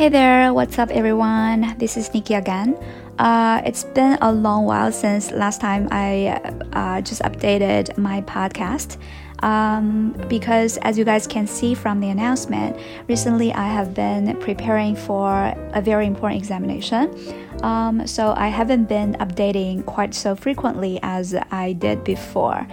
Hey there, what's up, everyone? This is Nikki again. Uh, it's been a long while since last time I uh, just updated my podcast. Um, because as you guys can see from the announcement, recently I have been preparing for a very important examination. Um, so I haven't been updating quite so frequently as I did before.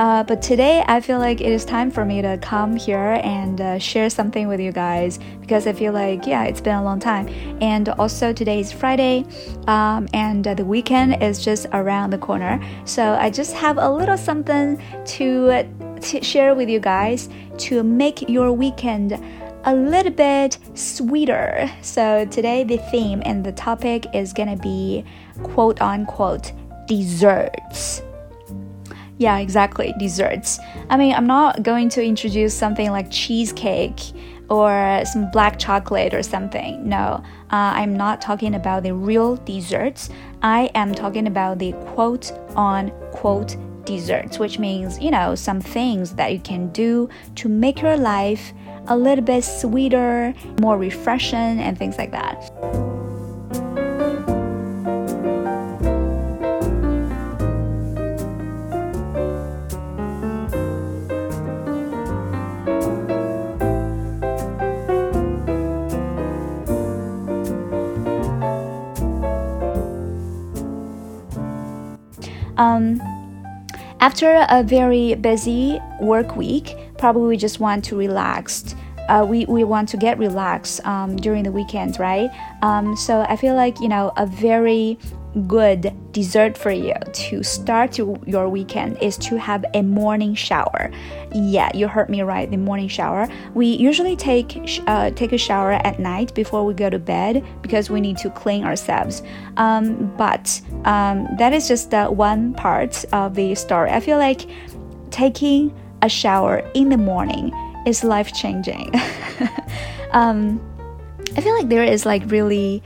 Uh, but today I feel like it is time for me to come here and uh, share something with you guys because I feel like, yeah, it's been a long time. And also, today is Friday um, and uh, the weekend is just around the corner. So I just have a little something to, to share with you guys to make your weekend a little bit sweeter. So today the theme and the topic is gonna be quote unquote desserts. Yeah, exactly, desserts. I mean, I'm not going to introduce something like cheesecake or some black chocolate or something. No, uh, I'm not talking about the real desserts. I am talking about the quote on quote desserts, which means, you know, some things that you can do to make your life a little bit sweeter, more refreshing, and things like that. Um, after a very busy work week, probably we just want to relax. Uh, we, we want to get relaxed um, during the weekend, right? Um, so I feel like, you know, a very good dessert for you to start your weekend is to have a morning shower. Yeah, you heard me right. The morning shower. We usually take uh, take a shower at night before we go to bed because we need to clean ourselves. Um, but um, that is just the one part of the story. I feel like taking a shower in the morning is life changing. um, I feel like there is like really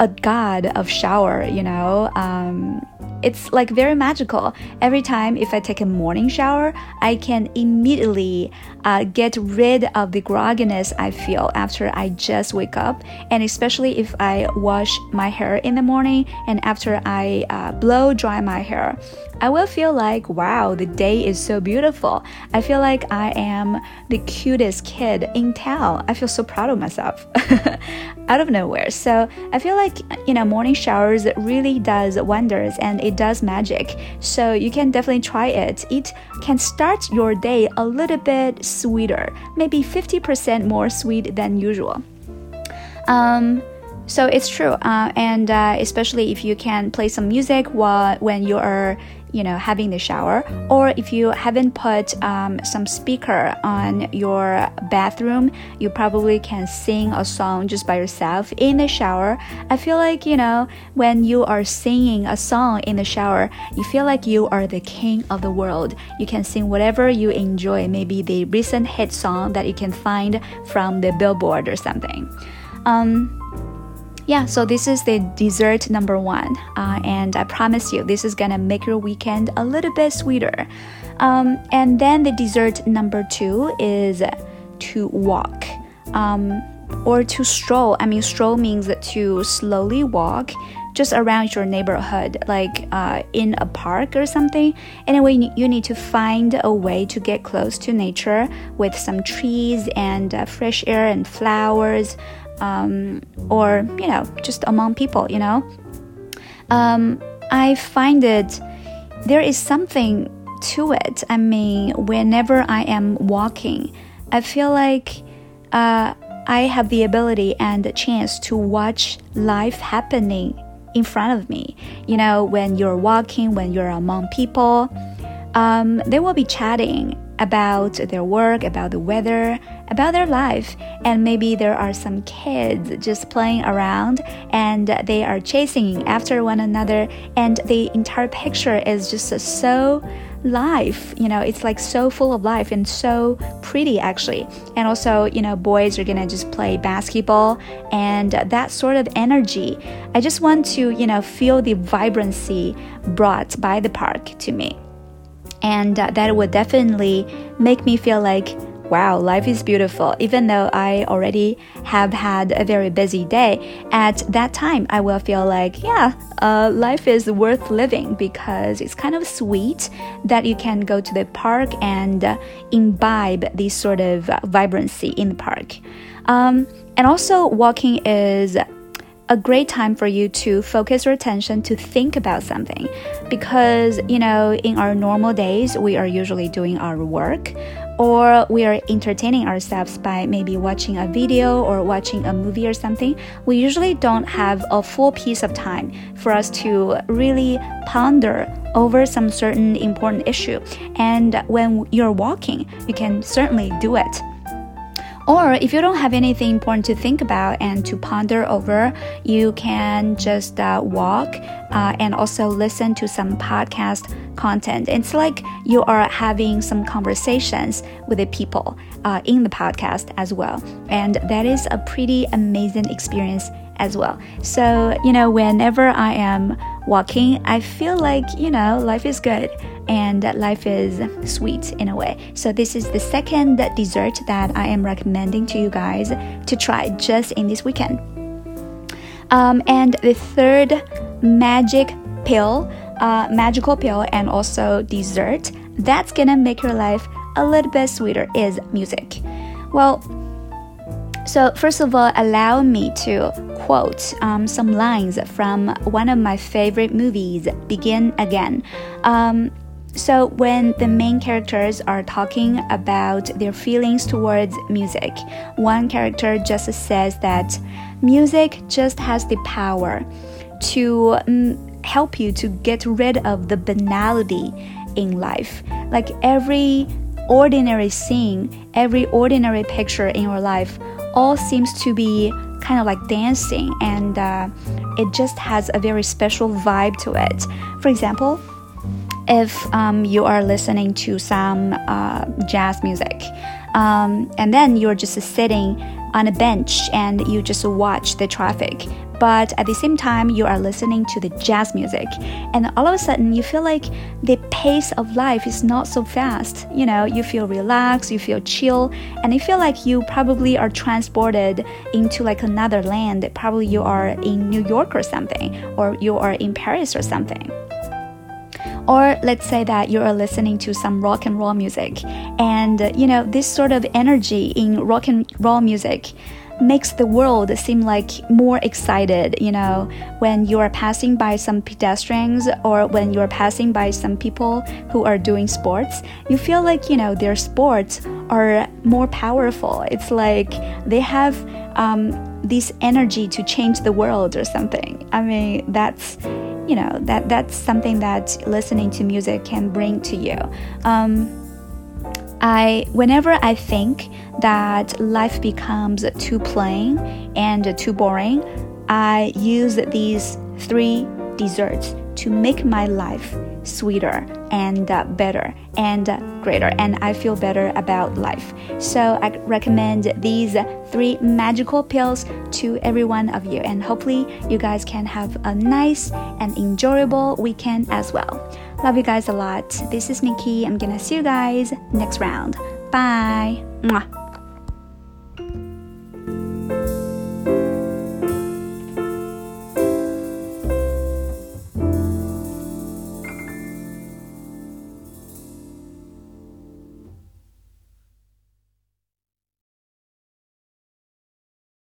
a god of shower, you know. Um, it's like very magical. Every time if I take a morning shower, I can immediately uh, get rid of the grogginess I feel after I just wake up. And especially if I wash my hair in the morning and after I uh, blow dry my hair, I will feel like, wow, the day is so beautiful. I feel like I am the cutest kid in town. I feel so proud of myself out of nowhere. So I feel like, you know, morning showers really does wonders and it does magic. So you can definitely try it. It can start your day a little bit sweeter, maybe 50% more sweet than usual. Um, so it's true, uh, and uh, especially if you can play some music while when you are you know having the shower or if you haven't put um, some speaker on your bathroom you probably can sing a song just by yourself in the shower. I feel like you know when you are singing a song in the shower you feel like you are the king of the world. You can sing whatever you enjoy maybe the recent hit song that you can find from the billboard or something. Um, yeah, so this is the dessert number one. Uh, and I promise you, this is gonna make your weekend a little bit sweeter. Um, and then the dessert number two is to walk. Um, or to stroll. I mean, stroll means to slowly walk just around your neighborhood, like uh, in a park or something. Anyway, you need to find a way to get close to nature with some trees and uh, fresh air and flowers um, or you know just among people you know? Um, i find it there is something to it. I mean whenever i am walking i feel like uh, i have the ability and the chance to watch life happening in front of me. You know when you're walking when you're among people um, they will be chatting about their work, about the weather, about their life, and maybe there are some kids just playing around and they are chasing after one another, and the entire picture is just so life you know it's like so full of life and so pretty actually. And also you know boys are gonna just play basketball and that sort of energy. I just want to you know feel the vibrancy brought by the park to me and uh, that would definitely make me feel like wow, life is beautiful. Even though I already have had a very busy day, at that time I will feel like, yeah, uh, life is worth living because it's kind of sweet that you can go to the park and uh, imbibe this sort of vibrancy in the park. Um, and also, walking is a great time for you to focus your attention to think about something. Because you know in our normal days we are usually doing our work or we are entertaining ourselves by maybe watching a video or watching a movie or something we usually don't have a full piece of time for us to really ponder over some certain important issue. And when you're walking you can certainly do it or if you don't have anything important to think about and to ponder over, you can just uh, walk uh, and also listen to some podcast content. It's like you are having some conversations with the people uh, in the podcast as well. And that is a pretty amazing experience as well. So, you know, whenever I am walking, I feel like, you know, life is good and life is sweet in a way. So, this is the second dessert that I am recommending to you guys to try just in this weekend. Um, and the third magic pill, uh, magical pill, and also dessert that's gonna make your life a little bit sweeter is music. Well, so, first of all, allow me to quote um, some lines from one of my favorite movies, Begin Again. Um, so, when the main characters are talking about their feelings towards music, one character just says that music just has the power to um, help you to get rid of the banality in life. Like every ordinary scene, every ordinary picture in your life all seems to be kind of like dancing and uh, it just has a very special vibe to it. For example, if um, you are listening to some uh, jazz music. Um, and then you're just sitting on a bench and you just watch the traffic. But at the same time you are listening to the jazz music. And all of a sudden you feel like the pace of life is not so fast. You know you feel relaxed you feel chill and you feel like you probably are transported into like another land. Probably you are in new york or something or you are in paris or something or let's say that you are listening to some rock and roll music and you know this sort of energy in rock and roll music makes the world seem like more excited, you know, when you are passing by some pedestrians or when you are passing by some people who are doing sports, you feel like, you know, their sports are more powerful. It's like they have um, this energy to change the world or something. I mean, that's you know that that's something that listening to music can bring to you. Um, I whenever I think that life becomes too plain and too boring, I use these three desserts to make my life sweeter and uh, better and greater and I feel better about life. So I recommend these three magical pills to every one of you and hopefully you guys can have a nice and enjoyable weekend as well. Love you guys a lot. This is Nikki. I'm gonna see you guys next round. Bye. Mwah.